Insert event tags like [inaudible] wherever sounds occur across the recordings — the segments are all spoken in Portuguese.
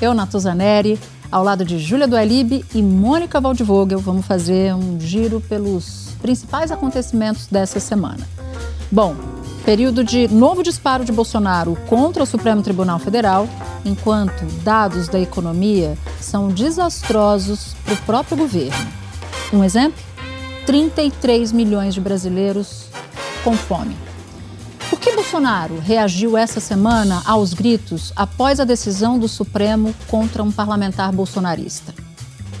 Eu, Natuza Neri, ao lado de Júlia Dualib e Mônica Waldvogel, vamos fazer um giro pelos principais acontecimentos dessa semana. Bom, período de novo disparo de Bolsonaro contra o Supremo Tribunal Federal, enquanto dados da economia são desastrosos para o próprio governo. Um exemplo? 33 milhões de brasileiros com fome. Por que Bolsonaro reagiu essa semana aos gritos após a decisão do Supremo contra um parlamentar bolsonarista?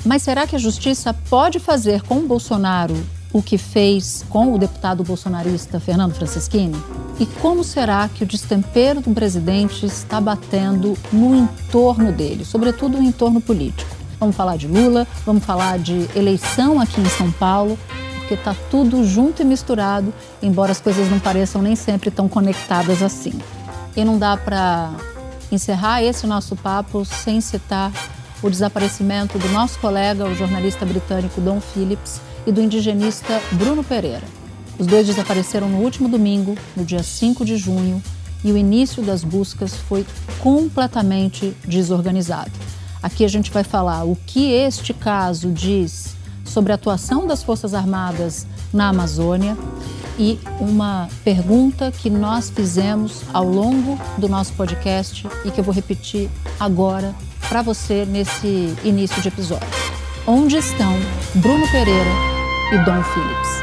Mas será que a justiça pode fazer com Bolsonaro o que fez com o deputado bolsonarista Fernando Francischini? E como será que o destempero do presidente está batendo no entorno dele, sobretudo no entorno político? Vamos falar de Lula, vamos falar de eleição aqui em São Paulo porque está tudo junto e misturado, embora as coisas não pareçam nem sempre tão conectadas assim. E não dá para encerrar esse nosso papo sem citar o desaparecimento do nosso colega, o jornalista britânico Don Phillips, e do indigenista Bruno Pereira. Os dois desapareceram no último domingo, no dia 5 de junho, e o início das buscas foi completamente desorganizado. Aqui a gente vai falar o que este caso diz sobre a atuação das Forças Armadas na Amazônia e uma pergunta que nós fizemos ao longo do nosso podcast e que eu vou repetir agora para você nesse início de episódio. Onde estão Bruno Pereira e Dom Phillips?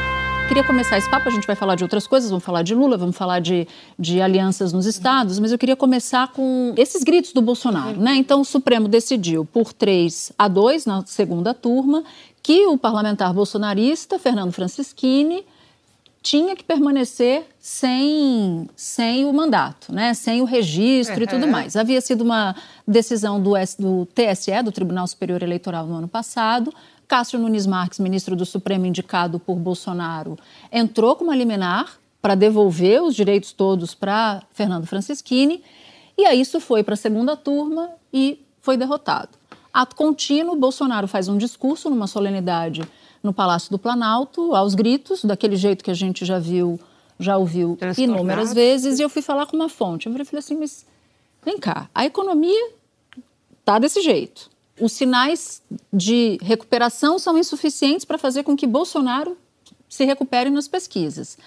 Queria começar esse papo, a gente vai falar de outras coisas, vamos falar de Lula, vamos falar de, de alianças nos estados, mas eu queria começar com esses gritos do Bolsonaro, né? Então o Supremo decidiu por 3 a 2 na segunda turma que o parlamentar bolsonarista Fernando Francischini tinha que permanecer sem, sem o mandato, né? sem o registro uhum. e tudo mais. Havia sido uma decisão do, do TSE, do Tribunal Superior Eleitoral, no ano passado. Cássio Nunes Marques, ministro do Supremo indicado por Bolsonaro, entrou com uma liminar para devolver os direitos todos para Fernando Francischini. E aí isso foi para a segunda turma e foi derrotado. Ato contínuo, Bolsonaro faz um discurso numa solenidade no Palácio do Planalto, aos gritos, daquele jeito que a gente já viu, já ouviu inúmeras vezes, e eu fui falar com uma fonte. Eu falei assim, mas vem cá, a economia tá desse jeito. Os sinais de recuperação são insuficientes para fazer com que Bolsonaro se recupere nas pesquisas.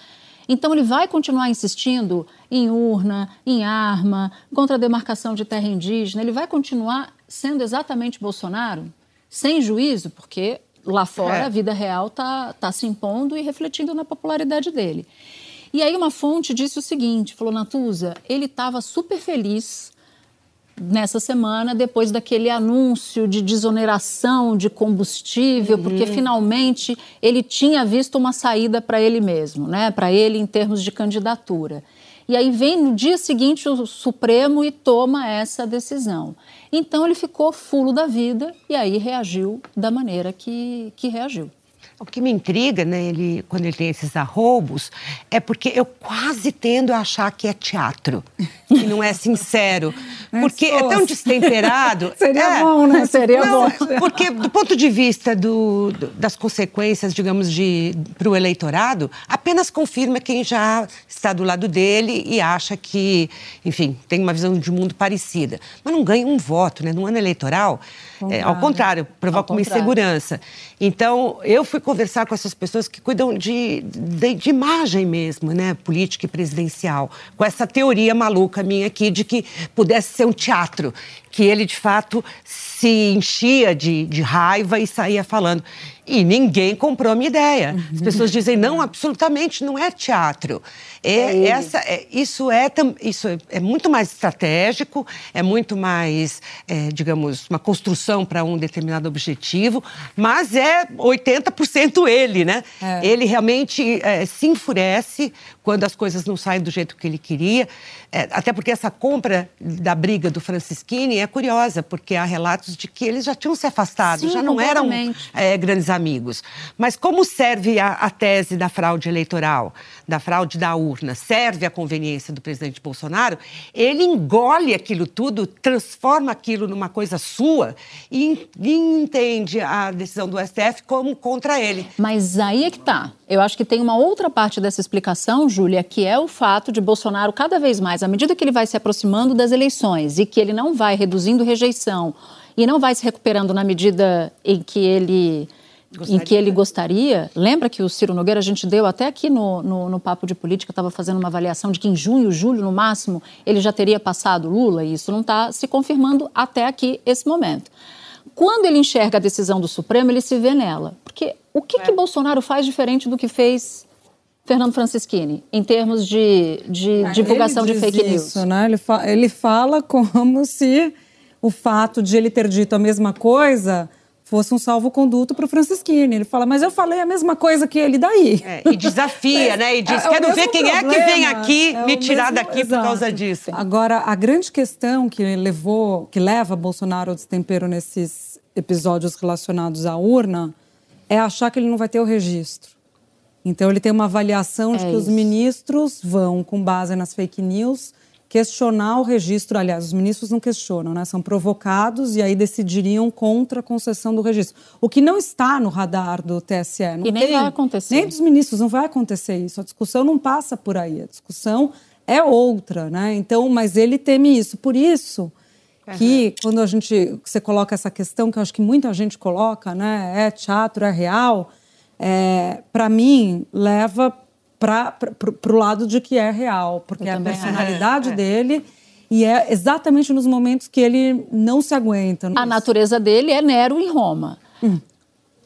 Então, ele vai continuar insistindo em urna, em arma, contra a demarcação de terra indígena, ele vai continuar sendo exatamente Bolsonaro, sem juízo, porque lá fora é. a vida real está tá se impondo e refletindo na popularidade dele. E aí uma fonte disse o seguinte, falou, Natuza, ele estava super feliz nessa semana depois daquele anúncio de desoneração de combustível, uhum. porque finalmente ele tinha visto uma saída para ele mesmo, né? para ele em termos de candidatura. E aí vem no dia seguinte o Supremo e toma essa decisão. Então ele ficou fulo da vida e aí reagiu da maneira que, que reagiu. O que me intriga, né, ele, quando ele tem esses arroubos, é porque eu quase tendo a achar que é teatro, que não é sincero. Porque é tão destemperado. [laughs] Seria é, bom, né? Seria não, bom. Porque, do ponto de vista do, das consequências, digamos, para o eleitorado, apenas confirma quem já está do lado dele e acha que, enfim, tem uma visão de mundo parecida. Mas não ganha um voto, né? No ano eleitoral, é, ao contrário, provoca ao uma contrário. insegurança. Então, eu fui conversar com essas pessoas que cuidam de, de, de, imagem mesmo, né, política e presidencial, com essa teoria maluca minha aqui de que pudesse ser um teatro, que ele de fato se enchia de, de raiva e saía falando. E ninguém comprou a minha ideia. As pessoas dizem, não, absolutamente, não é teatro. É, essa, é, isso é, isso é, é, muito mais estratégico, é muito mais, é, digamos, uma construção para um determinado objetivo, mas é 80% ele, né? É. Ele realmente é, se enfurece quando as coisas não saem do jeito que ele queria. É, até porque essa compra da briga do Francisquini é curiosa, porque há relatos de que eles já tinham se afastado, Sim, já não eram é, grandes amigos. Mas como serve a, a, tese da fraude eleitoral, da fraude da urna, serve a conveniência do presidente Bolsonaro, ele engole aquilo tudo, transforma aquilo numa coisa sua e, e entende a decisão do STF como contra ele. Mas aí é que tá. Eu acho que tem uma outra parte dessa explicação, Júlia, que é o fato de Bolsonaro, cada vez mais, à medida que ele vai se aproximando das eleições e que ele não vai reduzindo rejeição e não vai se recuperando na medida em que ele. Gostaria. Em que ele gostaria. Lembra que o Ciro Nogueira, a gente deu até aqui no, no, no Papo de Política, estava fazendo uma avaliação de que em junho, julho, no máximo, ele já teria passado Lula, e isso não está se confirmando até aqui, esse momento. Quando ele enxerga a decisão do Supremo, ele se vê nela. Porque o que, é. que Bolsonaro faz diferente do que fez Fernando Francischini, em termos de, de é, divulgação de fake isso, news? Né? Ele, fa ele fala como se o fato de ele ter dito a mesma coisa fosse um salvo-conduto para o Francisquini. Ele fala, mas eu falei a mesma coisa que ele daí. É, e desafia, [laughs] né? E diz, é, é quero ver quem problema, é que vem aqui é me tirar mesmo, daqui exato. por causa disso. Agora, a grande questão que levou, que leva Bolsonaro ao destempero nesses episódios relacionados à urna é achar que ele não vai ter o registro. Então, ele tem uma avaliação de é que isso. os ministros vão, com base nas fake news, questionar o registro. Aliás, os ministros não questionam, né? São provocados e aí decidiriam contra a concessão do registro. O que não está no radar do TSE. Não e nem tem, vai acontecer. Nem dos ministros, não vai acontecer isso. A discussão não passa por aí. A discussão é outra, né? Então, mas ele teme isso. Por isso que uhum. quando a gente você coloca essa questão que eu acho que muita gente coloca, né? É teatro, é real. É, para mim leva para o lado de que é real, porque é a personalidade é. dele e é exatamente nos momentos que ele não se aguenta. A natureza dele é Nero em Roma. Hum.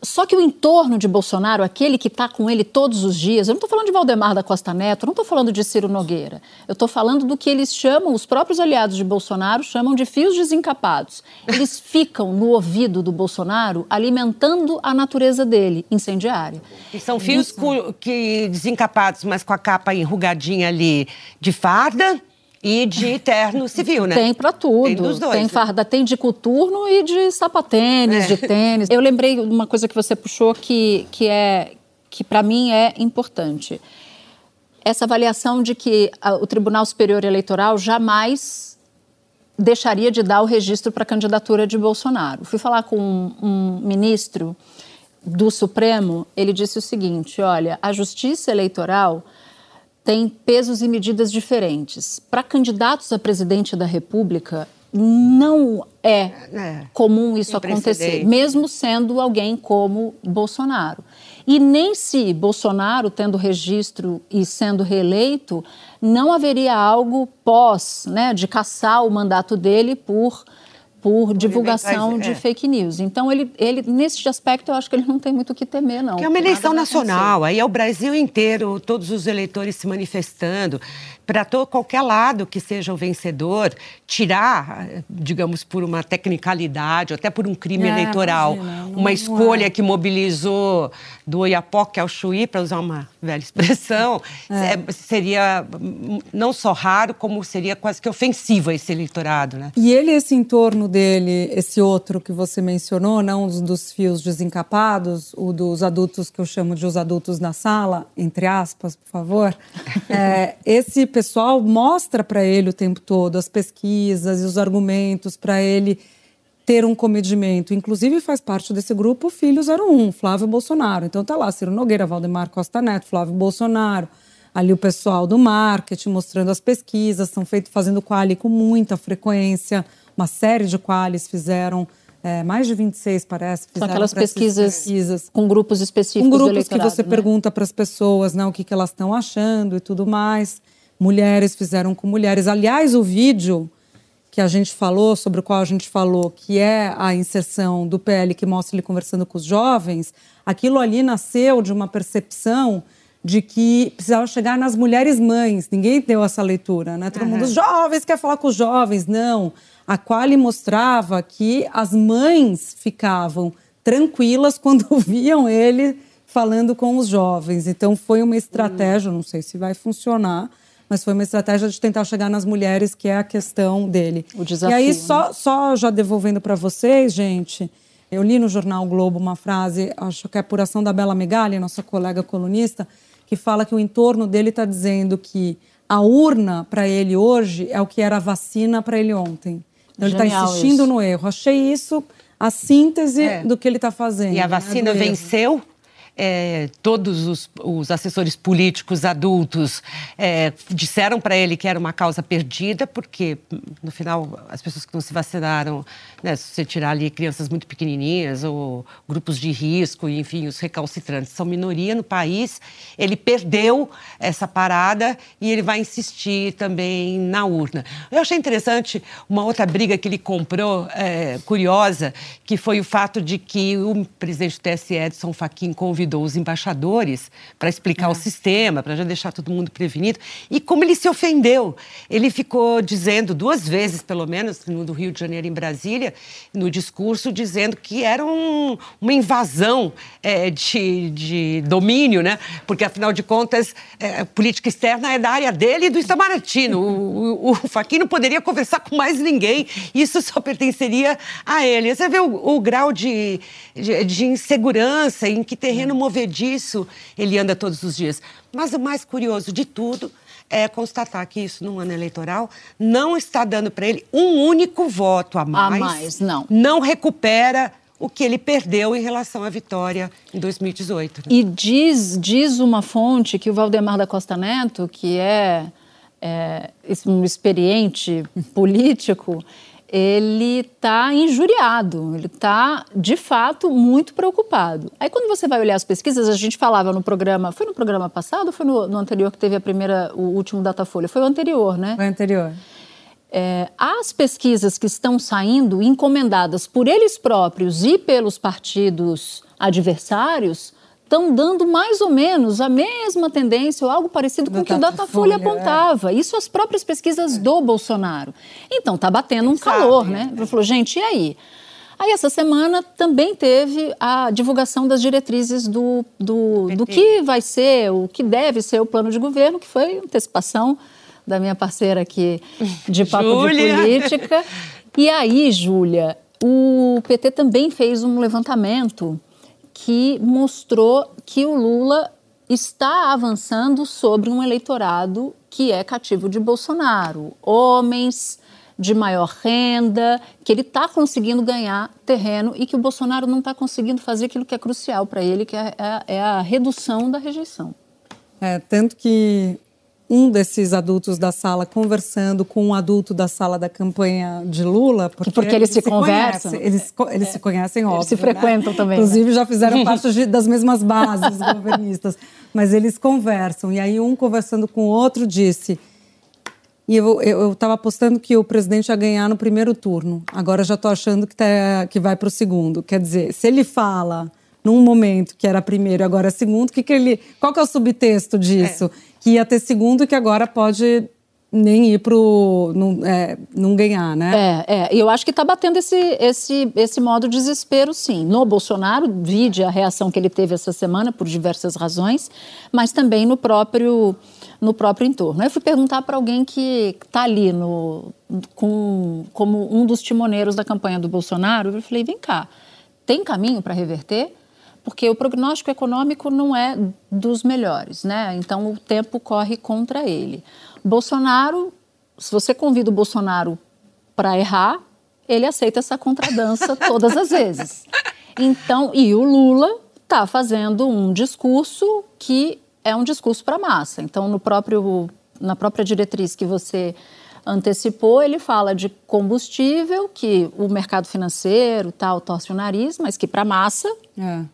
Só que o entorno de Bolsonaro, aquele que está com ele todos os dias, eu não estou falando de Valdemar da Costa Neto, não estou falando de Ciro Nogueira. Eu estou falando do que eles chamam, os próprios aliados de Bolsonaro chamam de fios desencapados. Eles [laughs] ficam no ouvido do Bolsonaro alimentando a natureza dele, incendiária. E são fios Isso. que desencapados, mas com a capa enrugadinha ali de farda e de terno civil, né? Tem para tudo. Tem dos dois. Tem né? farda, tem de coturno e de sapatênis, é. de tênis. Eu lembrei de uma coisa que você puxou que, que é que para mim é importante. Essa avaliação de que a, o Tribunal Superior Eleitoral jamais deixaria de dar o registro para a candidatura de Bolsonaro. Fui falar com um, um ministro do Supremo, ele disse o seguinte: olha, a Justiça Eleitoral tem pesos e medidas diferentes. Para candidatos a presidente da República, não é, é comum isso acontecer, mesmo sendo alguém como Bolsonaro. E nem se Bolsonaro, tendo registro e sendo reeleito, não haveria algo pós, né, de caçar o mandato dele por por divulgação de é. fake news. Então, ele, ele, nesse aspecto, eu acho que ele não tem muito o que temer, não. Que é uma eleição nacional, aí é o Brasil inteiro, todos os eleitores se manifestando para qualquer lado que seja o vencedor, tirar, digamos, por uma tecnicalidade, ou até por um crime é, eleitoral, imagina, uma escolha é. que mobilizou do Oiapoque ao Chuí, para usar uma velha expressão, [laughs] é. é. seria não só raro, como seria quase que ofensivo a esse eleitorado. Né? E ele, esse entorno dele, esse outro que você mencionou, não um dos fios desencapados, o dos adultos que eu chamo de os adultos na sala, entre aspas, por favor, [laughs] é, esse pessoal mostra para ele o tempo todo as pesquisas e os argumentos para ele ter um comedimento. Inclusive faz parte desse grupo filho 01, Flávio Bolsonaro. Então tá lá Ciro Nogueira, Valdemar Costa Neto, Flávio Bolsonaro, ali o pessoal do marketing mostrando as pesquisas, estão feito fazendo quali com muita frequência, uma série de qualis fizeram é, mais de 26, parece. São aquelas pesquisas, pesquisas, com grupos específicos. Com grupos que você né? pergunta para as pessoas né, o que, que elas estão achando e tudo mais mulheres fizeram com mulheres. Aliás, o vídeo que a gente falou, sobre o qual a gente falou, que é a inserção do PL que mostra ele conversando com os jovens, aquilo ali nasceu de uma percepção de que precisava chegar nas mulheres mães. Ninguém deu essa leitura, né? Todo uhum. mundo, os jovens quer falar com os jovens. Não. A Quali mostrava que as mães ficavam tranquilas [laughs] quando viam ele falando com os jovens. Então foi uma estratégia, não sei se vai funcionar, mas foi uma estratégia de tentar chegar nas mulheres, que é a questão dele. O desafio. E aí, só, só já devolvendo para vocês, gente, eu li no jornal Globo uma frase, acho que é a apuração da Bela Megali, nossa colega colunista, que fala que o entorno dele está dizendo que a urna para ele hoje é o que era a vacina para ele ontem. Então ele está insistindo isso. no erro. Achei isso a síntese é. do que ele está fazendo. E a né, vacina né, venceu? É, todos os, os, assessores políticos adultos é, disseram para ele que era uma causa perdida, porque, no final, as pessoas que não se vacinaram, né, se você tirar ali crianças muito pequenininhas ou grupos de risco, enfim, os recalcitrantes são minoria no país, ele perdeu essa parada e ele vai insistir também na urna. Eu achei interessante uma outra briga que ele comprou, é, curiosa, que foi o fato de que o presidente do TSE, Edson Fachin, convidou convidou os embaixadores para explicar é. o sistema, para já deixar todo mundo prevenido. E como ele se ofendeu, ele ficou dizendo duas vezes, pelo menos, no do Rio de Janeiro em Brasília, no discurso, dizendo que era um, uma invasão é, de, de, domínio, né? Porque afinal de contas, é, a política externa é da área dele e do Itamaraty. O, o, o Fachin não poderia conversar com mais ninguém. Isso só pertenceria a ele. Você vê o, o grau de, de, de insegurança, em que terreno movediço ele anda todos os dias. Mas o mais curioso de tudo é constatar que isso, num ano eleitoral, não está dando para ele um único voto a mais. A mais, não. Não recupera o que ele perdeu em relação à vitória em 2018. Né? E diz, diz uma fonte que o Valdemar da Costa Neto, que é, é um experiente político, ele está injuriado, ele está, de fato, muito preocupado. Aí, quando você vai olhar as pesquisas, a gente falava no programa, foi no programa passado ou foi no, no anterior que teve a primeira, o último Datafolha? Foi o anterior, né? Foi o anterior. É, as pesquisas que estão saindo, encomendadas por eles próprios e pelos partidos adversários, estão dando mais ou menos a mesma tendência ou algo parecido com o que o Datafolha apontava. É. Isso as próprias pesquisas do Bolsonaro. Então, está batendo um Sabe, calor, né? Ele falou, gente, e aí? Aí, essa semana, também teve a divulgação das diretrizes do, do, do que vai ser, o que deve ser o plano de governo, que foi antecipação da minha parceira aqui de [laughs] Papo de Política. E aí, Júlia, o PT também fez um levantamento que mostrou que o Lula está avançando sobre um eleitorado que é cativo de Bolsonaro. Homens de maior renda, que ele está conseguindo ganhar terreno e que o Bolsonaro não está conseguindo fazer aquilo que é crucial para ele, que é, é, é, a redução da rejeição. É, tanto que um desses adultos da sala conversando com um adulto da sala da campanha de Lula, porque, porque eles, eles se, se conversam. Conhecem, eles, eles é. se conhecem, óbvio. Eles se frequentam né? também. Inclusive, né? já fizeram [laughs] parte das mesmas bases governistas. Mas eles conversam. E aí, um conversando com o outro disse. E eu estava apostando que o presidente ia ganhar no primeiro turno. Agora já estou achando que, tá, que vai para o segundo. Quer dizer, se ele fala num momento que era primeiro e agora é segundo, que que ele, qual que é o subtexto disso? É que ia ter segundo e que agora pode nem ir pro não, é, não ganhar, né? É, é. Eu acho que está batendo esse, esse, esse modo desespero, sim. No Bolsonaro, vide a reação que ele teve essa semana por diversas razões, mas também no próprio no próprio entorno. Eu fui perguntar para alguém que está ali no, com, como um dos timoneiros da campanha do Bolsonaro. Eu falei: vem cá, tem caminho para reverter? Porque o prognóstico econômico não é dos melhores, né? Então o tempo corre contra ele. Bolsonaro, se você convida o Bolsonaro para errar, ele aceita essa contradança [laughs] todas as vezes. Então, e o Lula está fazendo um discurso que é um discurso para massa. Então, no próprio na própria diretriz que você antecipou, ele fala de combustível, que o mercado financeiro tal torce o nariz, mas que para massa é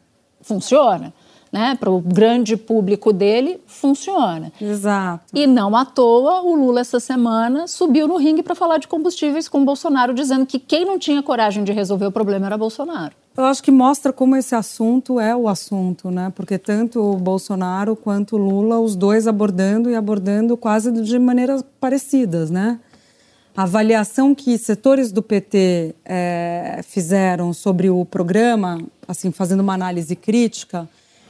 funciona. né, para o grande público dele, funciona. Exato. E não à toa, o Lula essa semana subiu no ringue para falar de combustíveis com o Bolsonaro, dizendo que quem não tinha coragem de resolver o problema era Bolsonaro. Eu acho que mostra como esse assunto é o assunto, né? Porque tanto o Bolsonaro quanto o Lula, os dois abordando e abordando quase de maneiras parecidas, né? A avaliação que setores do PT é, fizeram sobre o programa, assim, fazendo uma análise crítica,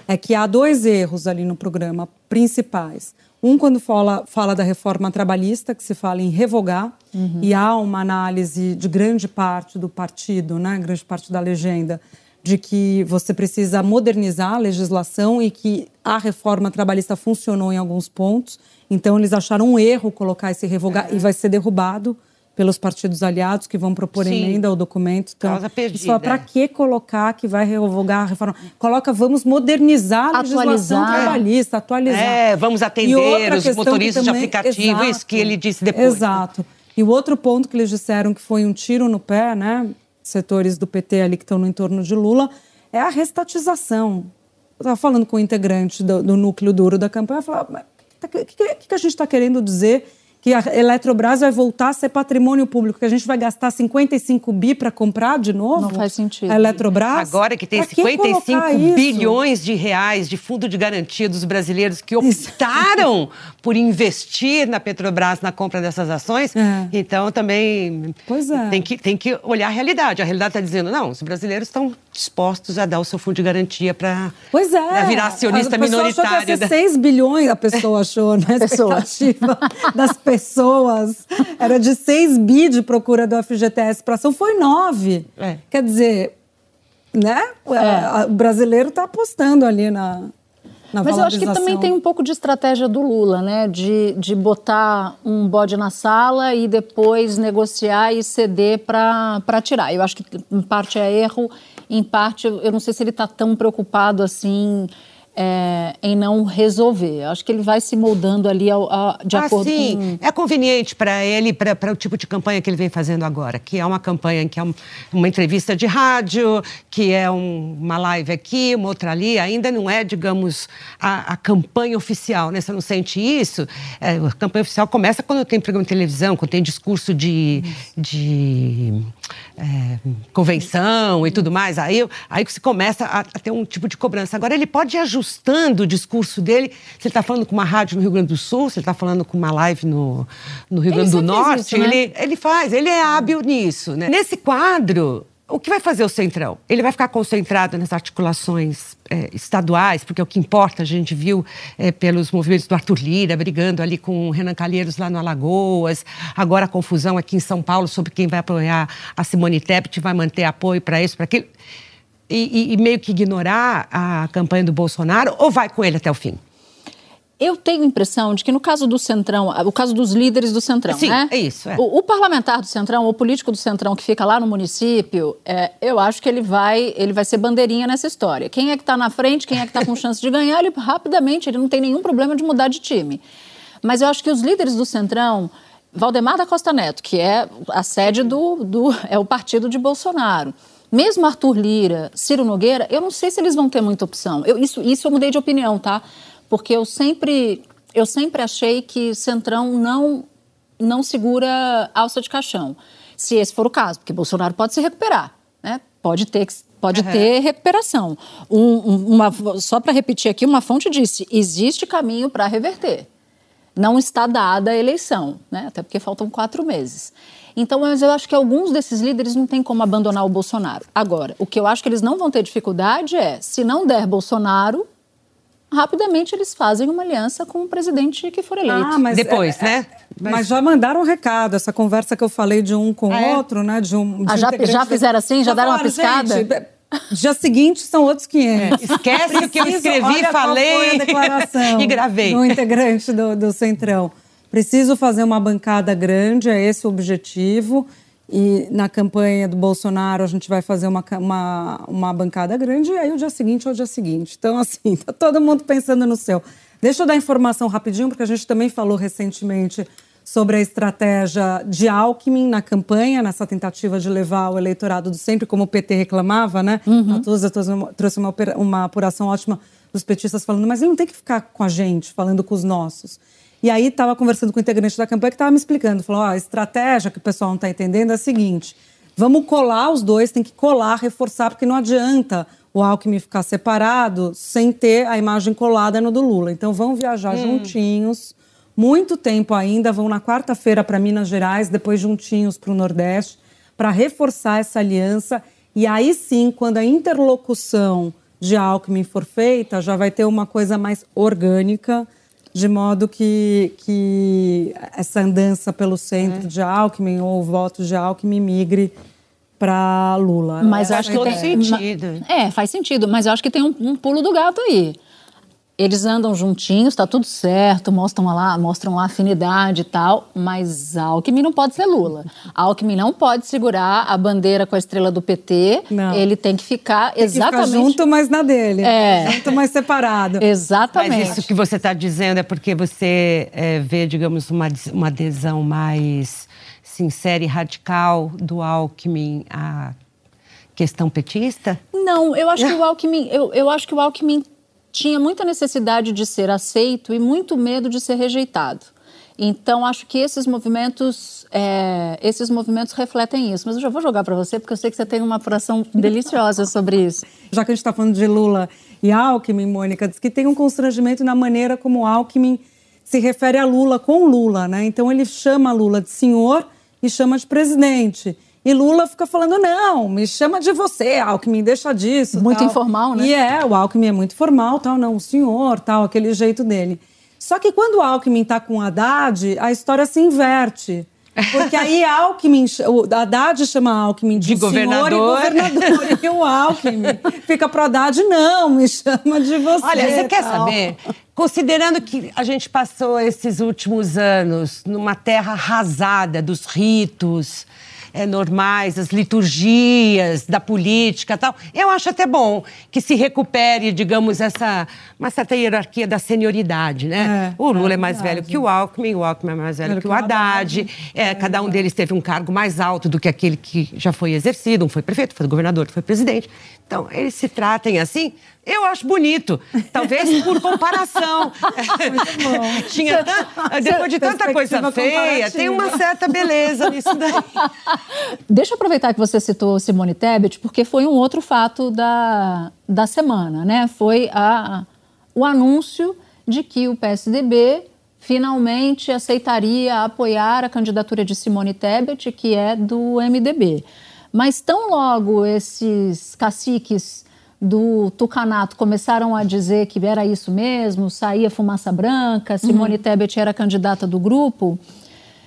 é que há dois erros ali no programa principais. Um, quando fala, fala da reforma trabalhista, que se fala em revogar, uhum. e há uma análise de grande parte do partido, né, grande parte da legenda, de que você precisa modernizar a legislação e que a reforma trabalhista funcionou em alguns pontos. Então, eles acharam um erro colocar esse revogar é. e vai ser derrubado pelos partidos aliados que vão propor Sim. emenda ao documento. Então, Causa perdida. Para que colocar que vai revogar a reforma? Coloca, vamos modernizar a atualizar. legislação trabalhista, atualizar. É, vamos atender os motoristas também, de aplicativo, exato, isso que ele disse depois. Né? Exato. E o outro ponto que eles disseram que foi um tiro no pé, né? Setores do PT ali que estão no entorno de Lula, é a restatização. Eu estava falando com o integrante do, do núcleo duro da campanha, eu falava, que, que, que a gente está querendo dizer que a Eletrobras vai voltar a ser patrimônio público, que a gente vai gastar 55 bi para comprar de novo? Não faz sentido. A Eletrobras? Agora que tem 55 bilhões de reais de fundo de garantia dos brasileiros que optaram [laughs] por investir na Petrobras na compra dessas ações, é. então também pois é. tem, que, tem que olhar a realidade. A realidade está dizendo, não, os brasileiros estão dispostos a dar o seu fundo de garantia para é. virar acionista a minoritário. Achou que ia ser 6 bilhões, a pessoa achou, né? A expectativa das pessoas [laughs] era de 6 bi de procura do FGTS para ação, foi 9. É. Quer dizer, né? É. O brasileiro está apostando ali na, na Mas eu acho que também tem um pouco de estratégia do Lula, né? De, de botar um bode na sala e depois negociar e ceder para tirar. Eu acho que em parte é erro em parte, eu não sei se ele está tão preocupado assim é, em não resolver. Acho que ele vai se moldando ali ao, ao, de ah, acordo sim. com... É conveniente para ele, para o tipo de campanha que ele vem fazendo agora, que é uma campanha que é um, uma entrevista de rádio, que é um, uma live aqui, uma outra ali, ainda não é, digamos, a, a campanha oficial, né? Você não sente isso? É, a campanha oficial começa quando tem programa de televisão, quando tem discurso de, de é, convenção e tudo mais. Aí, aí que se começa a, a ter um tipo de cobrança. Agora, ele pode ajudar ajustando o discurso dele. Se ele está falando com uma rádio no Rio Grande do Sul, se ele está falando com uma live no, no Rio ele Grande do Norte, isso, né? ele, ele faz, ele é hábil nisso. Né? Nesse quadro, o que vai fazer o Centrão? Ele vai ficar concentrado nas articulações é, estaduais, porque é o que importa, a gente viu é, pelos movimentos do Arthur Lira, brigando ali com o Renan Calheiros lá no Alagoas, agora a confusão aqui em São Paulo sobre quem vai apoiar a Simone Tebet, vai manter apoio para isso, para aquilo e, e, meio que ignorar a campanha do Bolsonaro ou vai com ele até o fim? Eu tenho a impressão de que no caso do Centrão, o caso dos líderes do Centrão, Sim, né? é isso. É. O, o, parlamentar do Centrão, o político do Centrão que fica lá no município, é, eu acho que ele vai, ele vai ser bandeirinha nessa história. Quem é que está na frente, quem é que está com chance de ganhar, ele rapidamente, ele não tem nenhum problema de mudar de time. Mas eu acho que os líderes do Centrão, Valdemar da Costa Neto, que é a sede do, do é o partido de Bolsonaro, mesmo Arthur Lira, Ciro Nogueira, eu não sei se eles vão ter muita opção. Eu, isso, isso eu mudei de opinião, tá? Porque eu sempre, eu sempre achei que Centrão não, não segura alça de caixão. Se esse for o caso, porque Bolsonaro pode se recuperar, né? Pode ter pode uhum. ter recuperação. Um, uma, só para repetir aqui, uma fonte disse: existe caminho para reverter. Não está dada a eleição, né? até porque faltam quatro meses. Então, mas eu acho que alguns desses líderes não têm como abandonar o Bolsonaro. Agora, o que eu acho que eles não vão ter dificuldade é, se não der Bolsonaro, rapidamente eles fazem uma aliança com o presidente que for eleito. Ah, mas depois, é, né? Mas... mas... já mandaram um recado, essa conversa que eu falei de um com o é? outro, né? De um, de ah, já, já fizeram assim? Já, já deram falaram, uma piscada? Gente, Dia seguinte são outros 500. É, esquece o que eu escrevi, falei [laughs] e gravei. No integrante do, do Centrão. Preciso fazer uma bancada grande, é esse o objetivo. E na campanha do Bolsonaro a gente vai fazer uma, uma, uma bancada grande e aí o dia seguinte é o dia seguinte. Então, [laughs] assim, tá todo mundo pensando no seu. Deixa eu dar informação rapidinho, porque a gente também falou recentemente sobre a estratégia de Alckmin na campanha, nessa tentativa de levar o eleitorado do centro, como o PT reclamava, né? Uhum. A Tusa trouxe uma, uma apuração ótima dos petistas falando, mas ele não tem que ficar com a gente, falando com os nossos. E aí estava conversando com o integrante da campanha que estava me explicando, falou, ó, a estratégia que o pessoal não está entendendo é a seguinte, vamos colar os dois, tem que colar, reforçar, porque não adianta o Alckmin ficar separado sem ter a imagem colada no do Lula. Então vão viajar hum. juntinhos, muito tempo ainda, vão na quarta-feira para Minas Gerais, depois juntinhos para o Nordeste, para reforçar essa aliança. E aí sim, quando a interlocução de Alckmin for feita, já vai ter uma coisa mais orgânica, de modo que, que essa andança pelo centro é. de Alckmin ou o voto de Alckmin migre para Lula. Mas eu acho que tem sentido. É, faz sentido, mas eu acho que tem um, um pulo do gato aí. Eles andam juntinhos, tá tudo certo, mostram lá, mostram lá afinidade e tal, mas Alckmin não pode ser Lula. Alckmin não pode segurar a bandeira com a estrela do PT. Não. Ele tem que ficar tem exatamente que ficar junto, mas na dele. É. Junto, mas separado. [laughs] Exatamente. Mas isso que você está dizendo é porque você é, vê, digamos, uma, uma adesão mais sincera e radical do Alckmin à questão petista? Não, eu acho que o Alckmin, eu, eu acho que o Alckmin tinha muita necessidade de ser aceito e muito medo de ser rejeitado. Então acho que esses movimentos, é, esses movimentos refletem isso. Mas eu já vou jogar para você porque eu sei que você tem uma apuração deliciosa sobre isso. Já que a gente está falando de Lula e Alckmin, Mônica, diz que tem um constrangimento na maneira como Alckmin se refere a Lula com Lula, né? Então ele chama Lula de senhor e chama de presidente. E Lula fica falando, não, me chama de você, Alckmin, deixa disso. Muito tal. informal, né? E é, o Alckmin é muito formal, tal, não, o senhor, tal, aquele jeito dele. Só que quando o Alckmin está com o Haddad, a história se inverte. Porque aí Alckmin, o Haddad chama Alckmin de, de governador. e governador. e o Alckmin fica pro Haddad, não, me chama de você. Olha, você tal. quer saber? Considerando que a gente passou esses últimos anos numa terra arrasada dos ritos, é, normais, as liturgias da política tal. Eu acho até bom que se recupere, digamos, essa uma certa hierarquia da senioridade, né? É, o Lula é, é mais verdade. velho que o Alckmin, o Alckmin é mais velho que, que o Haddad. É, é, cada um deles teve um cargo mais alto do que aquele que já foi exercido. Um foi prefeito, foi governador, foi presidente. Então, eles se tratem assim, eu acho bonito. Talvez por comparação. Muito bom. Tinha depois de tanta coisa feia, tem uma certa beleza nisso daí. Deixa eu aproveitar que você citou Simone Tebet, porque foi um outro fato da, da semana, né? Foi a, o anúncio de que o PSDB finalmente aceitaria apoiar a candidatura de Simone Tebet, que é do MDB. Mas tão logo esses caciques do Tucanato começaram a dizer que era isso mesmo, saía fumaça branca, Simone uhum. Tebet era candidata do grupo,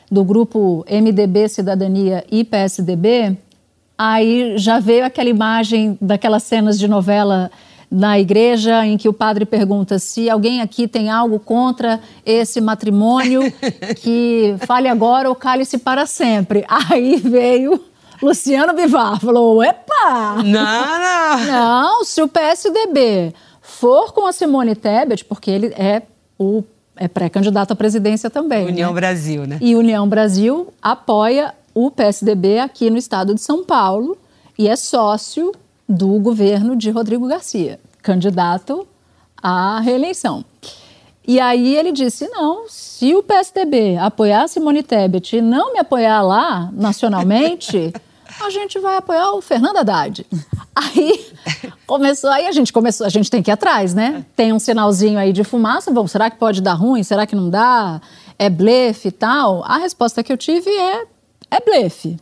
do grupo MDB, Cidadania e PSDB, aí já veio aquela imagem daquelas cenas de novela na igreja em que o padre pergunta se alguém aqui tem algo contra esse matrimônio, [laughs] que fale agora ou cale-se para sempre. Aí veio Luciano Bivar falou: epa! Não, não! Não, se o PSDB for com a Simone Tebet, porque ele é o é pré-candidato à presidência também. União né? Brasil, né? E União Brasil apoia o PSDB aqui no estado de São Paulo e é sócio do governo de Rodrigo Garcia, candidato à reeleição. E aí ele disse: não, se o PSDB apoiar Simone Tebet e não me apoiar lá nacionalmente, [laughs] a gente vai apoiar o Fernando Haddad. Aí começou, aí a gente começou, a gente tem que ir atrás, né? Tem um sinalzinho aí de fumaça, bom, será que pode dar ruim? Será que não dá? É blefe e tal? A resposta que eu tive é é blefe.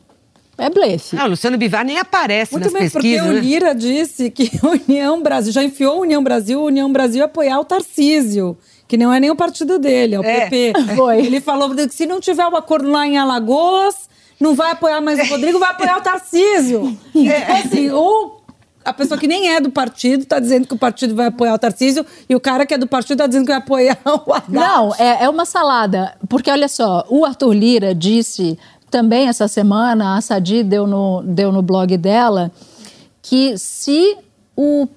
É blefe. Não, Luciano Bivar nem aparece Muito nas bem, pesquisas. Porque o né? Lira disse que [laughs] União Brasil, já enfiou a União Brasil, a União Brasil apoiar o Tarcísio que não é nem o partido dele, é o é. PP. [laughs] Foi. Ele falou que se não tiver o um acordo lá em Alagoas, não vai apoiar mais o Rodrigo, vai apoiar o Tarcísio. Então, assim, ou a pessoa que nem é do partido está dizendo que o partido vai apoiar o Tarcísio e o cara que é do partido está dizendo que vai apoiar o Haddad. Não, é, é uma salada. Porque, olha só, o Arthur Lira disse também essa semana, a Sadi deu no, deu no blog dela, que se o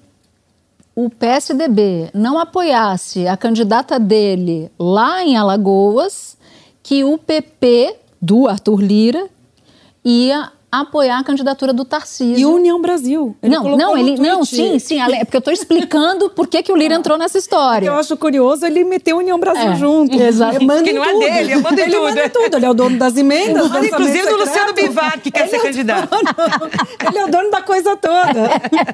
o PSDB não apoiasse a candidata dele lá em Alagoas, que o PP do Arthur Lira ia apoiar a candidatura do Tarcísio. E União Brasil. Ele não, não, ele, não, sim, sim, é porque eu estou explicando [laughs] por que, que o Lira entrou nessa história. eu acho curioso ele meter União Brasil É, junto. exato. Ele manda Que não é tudo. dele, ele manda em ele tudo. manda tudo. Ele é o dono das emendas. Manda, inclusive orçamento do Luciano secreto. Bivar, que quer Ele ser é o candidato. [laughs] dono. Ele é o dono da coisa toda.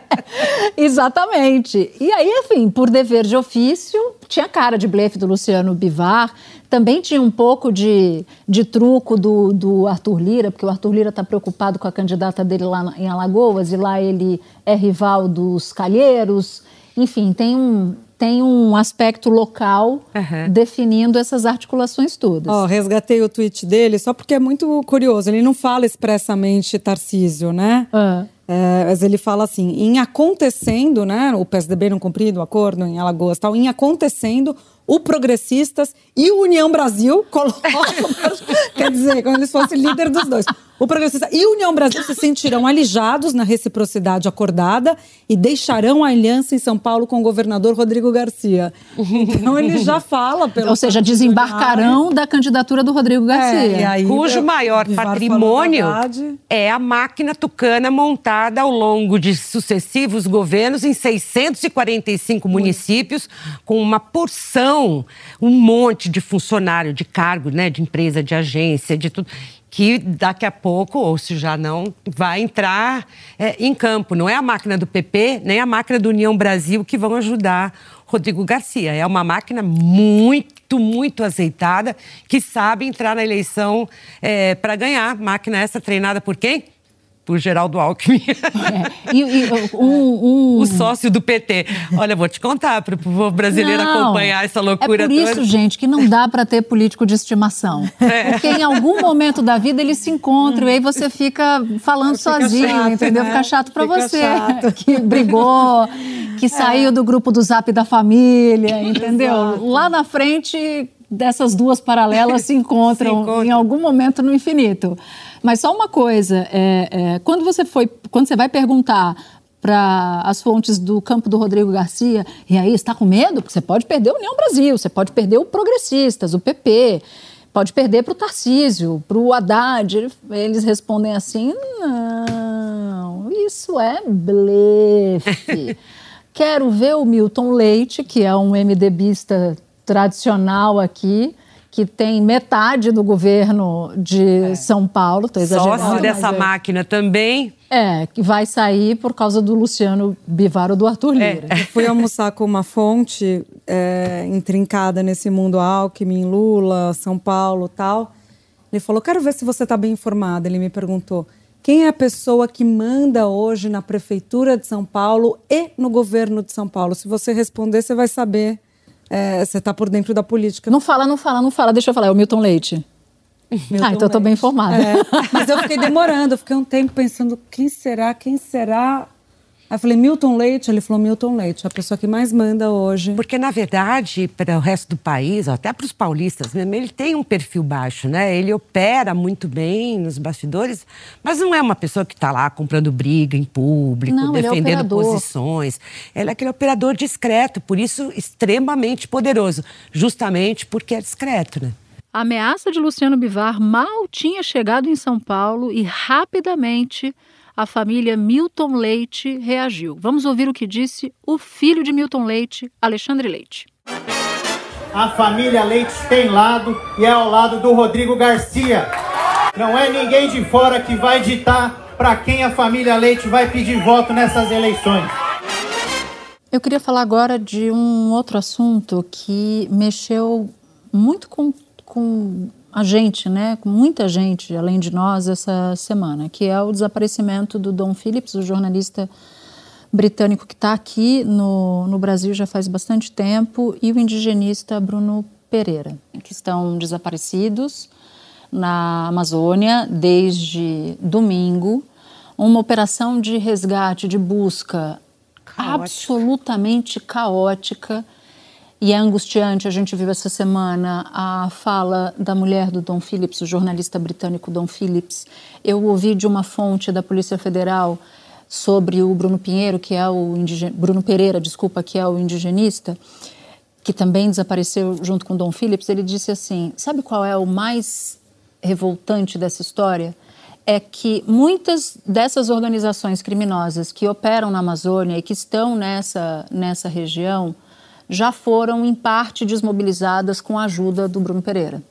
[laughs] Exatamente. E aí, enfim, por dever de ofício, tinha cara de blefe do Luciano Bivar, também tinha um pouco de, de truco do, do Arthur Lira, porque o Arthur Lira está preocupado com a candidata dele lá em Alagoas, e lá ele é rival dos Calheiros. Enfim, tem um, tem um aspecto local Aham. definindo essas articulações todas. Ó, resgatei o tweet dele só porque é muito curioso. Ele não fala expressamente Tarcísio, né? Ah. É, mas ele fala assim, em acontecendo, né? O PSDB não cumprido o acordo em Alagoas tal, em acontecendo, o Progressistas e o União Brasil colocam, [laughs] quer dizer, como eles fossem líder dos dois. O Progressista e o União Brasil se sentirão alijados na reciprocidade acordada e deixarão a aliança em São Paulo com o governador Rodrigo Garcia. Então ele já fala pelo Ou seja, desembarcarão da candidatura do Rodrigo Garcia. É, aí, Cujo maior patrimônio é a máquina tucana montada ao longo de sucessivos governos em 645 municípios, com uma porção, um monte de funcionário, de cargo, né, de empresa, de agência, de tudo. Que daqui a pouco, ou se já não, vai entrar é, em campo. Não é a máquina do PP, nem a máquina do União Brasil que vão ajudar Rodrigo Garcia. É uma máquina muito, muito azeitada, que sabe entrar na eleição para ganhar. Máquina essa treinada por quem? Por Geraldo Alckmin. [laughs] É. E, e um, um- o sócio do PT. Olha, vou te contar para o povo brasileiro Não, acompanhar essa loucura É por isso, toda. gente, que não dá para ter político de estimação. [laughs] É. Porque em algum momento da vida eles se encontram e aí você fica falando Fica sozinho, chato, entendeu? né? Fica chato para você. chato. [laughs] Que brigou, que saiu do grupo do Zap da família, entendeu? Exato. Lá na frente dessas duas paralelas se encontram, Se encontram. em algum momento no infinito. Mas só uma coisa, é, é, quando você foi, quando você vai perguntar para as fontes do campo do Rodrigo Garcia, e aí está com medo? Porque você pode perder o União Brasil, você pode perder o Progressistas, o PP, pode perder para o Tarcísio, para o Haddad. Ele- Eles respondem assim: não, isso é blefe. [laughs] Quero ver o Milton Leite, que é um MDBista tradicional aqui, que tem metade do governo de São Paulo, estou exagerando. Sócio dessa é- máquina também. É, que vai sair por causa do Luciano Bivar ou do Arthur Lira. Eu [laughs] fui almoçar com uma fonte é, intrincada nesse mundo Alckmin, Lula, São Paulo tal. Ele falou, quero ver se você está bem informada. Ele me perguntou, quem é a pessoa que manda hoje na Prefeitura de São Paulo e no governo de São Paulo? Se você responder, você vai saber, é, você está por dentro da política. Não fala, não fala, não fala. Deixa eu falar, é o Milton Leite. Milton ah, então eu tô Leite. bem informada. É, mas eu fiquei demorando, eu fiquei um tempo pensando, quem será, quem será? Aí eu falei, Milton Leite? Ele falou, Milton Leite, a pessoa que mais manda hoje. Porque, na verdade, para o resto do país, até para os paulistas mesmo, ele tem um perfil baixo, né? Ele opera muito bem nos bastidores, mas não é uma pessoa que está lá comprando briga em público, Não, ele é defendendo operador. posições. Ele é aquele operador discreto, por isso extremamente poderoso, justamente porque é discreto, né? A ameaça de Luciano Bivar mal tinha chegado em São Paulo e rapidamente a família Milton Leite reagiu. Vamos ouvir o que disse o filho de Milton Leite, Alexandre Leite. A família Leite tem lado e é ao lado do Rodrigo Garcia. Não é ninguém de fora que vai ditar para quem a família Leite vai pedir voto nessas eleições. Eu queria falar agora de um outro assunto que mexeu muito com, com a gente, né? Com muita gente, além de nós, essa semana, que é o desaparecimento do Don Phillips, o jornalista britânico que está aqui no, no Brasil já faz bastante tempo, e o indigenista Bruno Pereira, que estão desaparecidos na Amazônia desde domingo. Uma operação de resgate, de busca absolutamente caótica e é angustiante. A gente viu essa semana a fala da mulher do Don Phillips, o jornalista britânico Don Phillips. Eu ouvi de uma fonte da Polícia Federal sobre o Bruno Pinheiro, que é o indigen... Bruno Pereira, desculpa, que é o indigenista, que também desapareceu junto com Don Phillips. Ele disse assim: sabe qual é o mais revoltante dessa história? é que muitas dessas organizações criminosas que operam na Amazônia e que estão nessa, nessa região já foram, em parte, desmobilizadas com a ajuda do Bruno Pereira.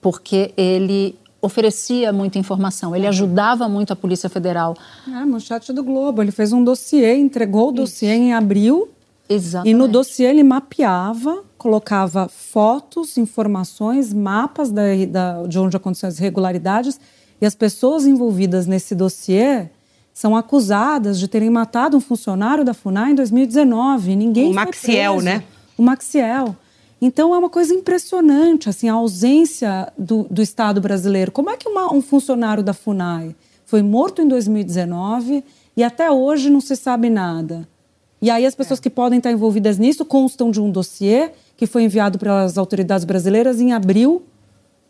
Porque ele oferecia muita informação, ele ajudava muito a Polícia Federal. É, manchete do Globo. Ele fez um dossiê, entregou o dossiê em abril. Exatamente. E no dossiê ele mapeava, colocava fotos, informações, mapas da, da, de onde aconteciam as irregularidades. E as pessoas envolvidas nesse dossiê são acusadas de terem matado um funcionário da FUNAI em 2019. Ninguém o Maxiel, preso. né? O Maxiel. Então é uma coisa impressionante, assim, a ausência do, do Estado brasileiro. Como é que uma, um funcionário da FUNAI foi morto em 2019 e até hoje não se sabe nada? E aí as pessoas é. que podem estar envolvidas nisso constam de um dossiê que foi enviado pelas autoridades brasileiras em abril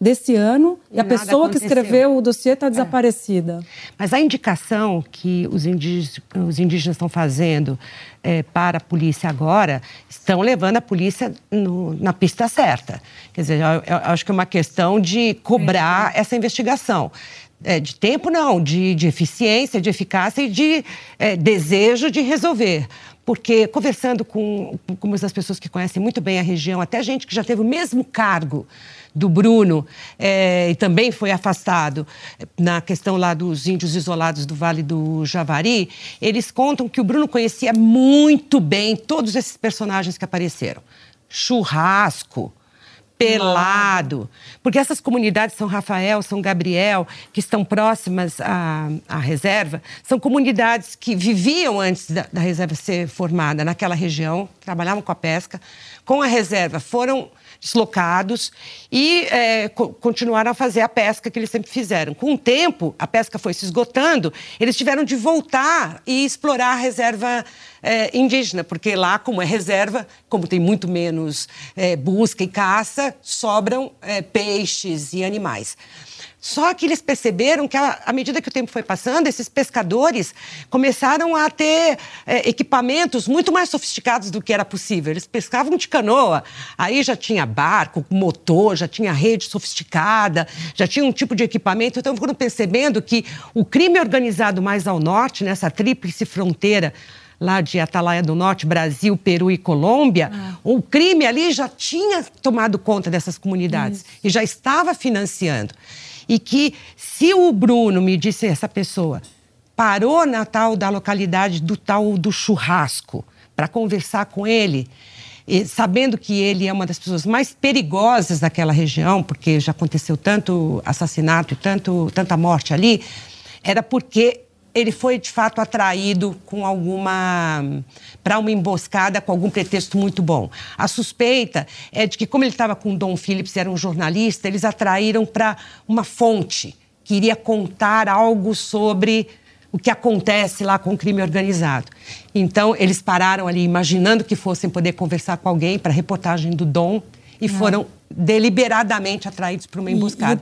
desse ano e, e a pessoa aconteceu. que escreveu o dossiê está é. desaparecida. Mas a indicação que os indígenas, os indígenas estão fazendo é, para a polícia agora estão levando a polícia no, na pista certa. Quer dizer, eu, eu, acho que é uma questão de cobrar é. essa investigação. É, de tempo, não, de, de eficiência, de eficácia e de é, desejo de resolver porque conversando com, com as pessoas que conhecem muito bem a região, até gente que já teve o mesmo cargo do Bruno é, e também foi afastado na questão lá dos índios isolados do Vale do Javari, eles contam que o Bruno conhecia muito bem todos esses personagens que apareceram. Churrasco, pelado. Porque essas comunidades São Rafael, São Gabriel, que estão próximas à, à reserva, são comunidades que viviam antes da, da reserva ser formada naquela região, trabalhavam com a pesca. Com a reserva foram deslocados e é, co continuaram a fazer a pesca que eles sempre fizeram. Com o tempo, a pesca foi se esgotando, eles tiveram de voltar e explorar a reserva é, indígena, porque lá, como é reserva, como tem muito menos é, busca e caça, sobram é, peixes e animais. Só que eles perceberam que, à medida que o tempo foi passando, esses pescadores começaram a ter é, equipamentos muito mais sofisticados do que era possível. Eles pescavam de canoa, aí já tinha barco, motor, já tinha rede sofisticada, já tinha um tipo de equipamento. Então foram percebendo que o crime organizado mais ao norte, nessa tríplice fronteira lá de Atalaia do Norte, Brasil, Peru e Colômbia, ah. o crime ali já tinha tomado conta dessas comunidades Isso. e já estava financiando e que se o Bruno me disse essa pessoa parou na tal da localidade do tal do churrasco para conversar com ele, e, sabendo que ele é uma das pessoas mais perigosas daquela região, porque já aconteceu tanto assassinato e tanto tanta morte ali, era porque ele foi de fato atraído com alguma para uma emboscada com algum pretexto muito bom. A suspeita é de que como ele estava com Dom Phillips, era um jornalista, eles atraíram para uma fonte que iria contar algo sobre o que acontece lá com o crime organizado. Então, eles pararam ali imaginando que fossem poder conversar com alguém para a reportagem do Dom e é. foram deliberadamente atraídos para uma emboscada.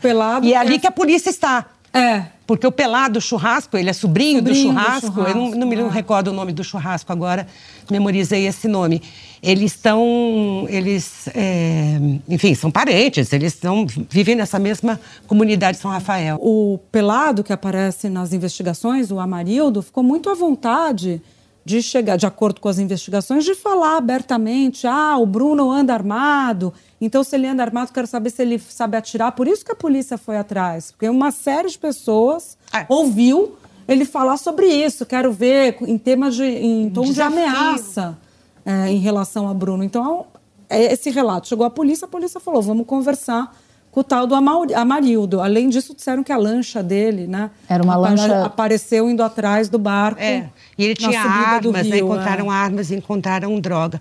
E, e é ali que a polícia está. É. Porque o pelado churrasco, ele é sobrinho, sobrinho do, churrasco, do, churrasco, eu não, não me é. recordo o nome do churrasco agora, memorizei esse nome. Eles estão, eles, é, enfim, são parentes, eles estão, vivem nessa mesma comunidade São Rafael. O pelado que aparece nas investigações, o Amarildo, ficou muito à vontade de chegar, de acordo com as investigações, de falar abertamente: ah, o Bruno anda armado, então se ele anda armado, quero saber se ele sabe atirar. Por isso que a polícia foi atrás, porque uma série de pessoas é. ouviu ele falar sobre isso. Quero ver em temas de, em tom Desafio. de ameaça é, em relação a Bruno. Então, é, esse relato chegou à polícia, a polícia falou: vamos conversar com o tal do Amarildo. Além disso, disseram que a lancha dele, né? Era uma lancha. Apareceu indo atrás do barco. É. E ele tinha armas, né? encontraram é. armas e encontraram droga.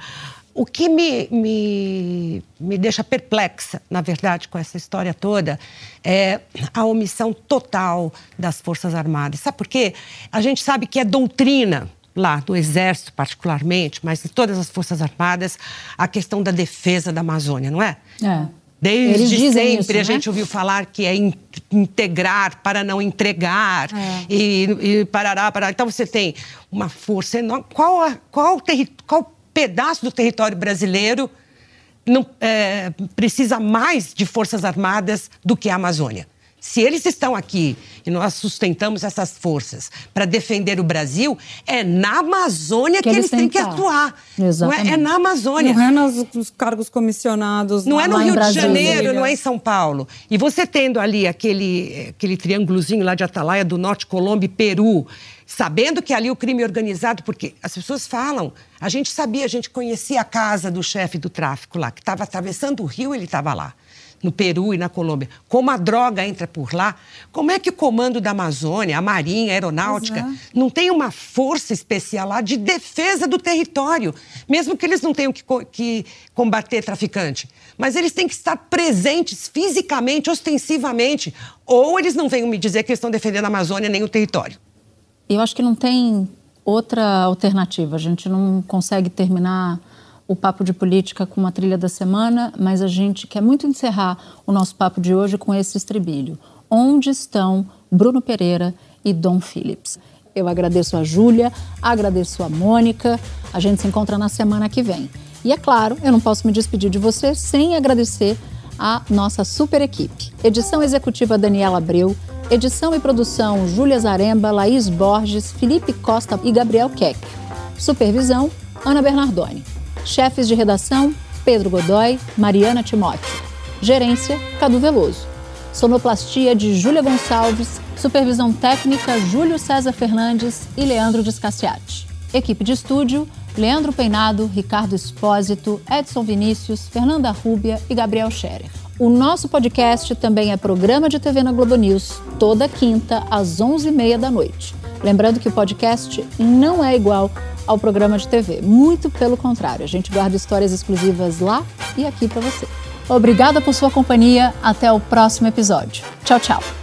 O que me, me, me deixa perplexa, na verdade, com essa história toda, é a omissão total das Forças Armadas. Sabe por quê? A gente sabe que é doutrina lá do Exército, particularmente, mas de todas as Forças Armadas, a questão da defesa da Amazônia, não é? É. Desde sempre isso, a né? gente ouviu falar que é integrar para não entregar é. e, e parará, parará. Então você tem uma força enorme. Qual, qual, qual pedaço do território brasileiro não, é, precisa mais de forças armadas do que a Amazônia? Se eles estão aqui e nós sustentamos essas forças para defender o Brasil, é na Amazônia que, que eles, têm que atuar. Exatamente. Não é, é na Amazônia. Não é nos, nos cargos comissionados. Não é no Rio de Janeiro, não é em São Paulo. E você tendo ali aquele, aquele triângulozinho lá de Atalaia do Norte, Colômbia e Peru, sabendo que ali o crime organizado, porque as pessoas falam, a gente sabia, a gente conhecia a casa do chefe do tráfico lá, que estava atravessando o rio, ele estava lá no Peru e na Colômbia, como a droga entra por lá, como é que o comando da Amazônia, a Marinha, a Aeronáutica, é. não tem uma força especial lá de defesa do território, mesmo que eles não tenham que, que combater traficante? Mas eles têm que estar presentes fisicamente, ostensivamente, ou eles não venham me dizer que eles estão defendendo a Amazônia nem o território. Eu acho que não tem outra alternativa. A gente não consegue terminar o papo de política com uma trilha da semana, mas a gente quer muito encerrar o nosso papo de hoje com esse estribilho. Onde estão Bruno Pereira e Dom Phillips? Eu agradeço a Júlia, agradeço a Mônica. A gente se encontra na semana que vem. E é claro, eu não posso me despedir de você sem agradecer a nossa super equipe. Edição executiva Daniela Abreu, edição e produção Júlia Zaremba, Laís Borges, Felipe Costa e Gabriel Keck. Supervisão Ana Bernardoni. Chefes de redação: Pedro Godoy, Mariana Timóteo. Gerência: Cadu Veloso. Sonoplastia de Júlia Gonçalves. Supervisão técnica: Júlio César Fernandes e Leandro Descassiati. Equipe de estúdio: Leandro Peinado, Ricardo Espósito, Edson Vinícius, Fernanda Rúbia e Gabriel Scherer. O nosso podcast também é programa de TV na Globo News, toda quinta às 11h30 da noite. Lembrando que o podcast não é igual ao programa de TV. Muito pelo contrário, a gente guarda histórias exclusivas lá e aqui para você. Obrigada por sua companhia. Até o próximo episódio. Tchau, tchau.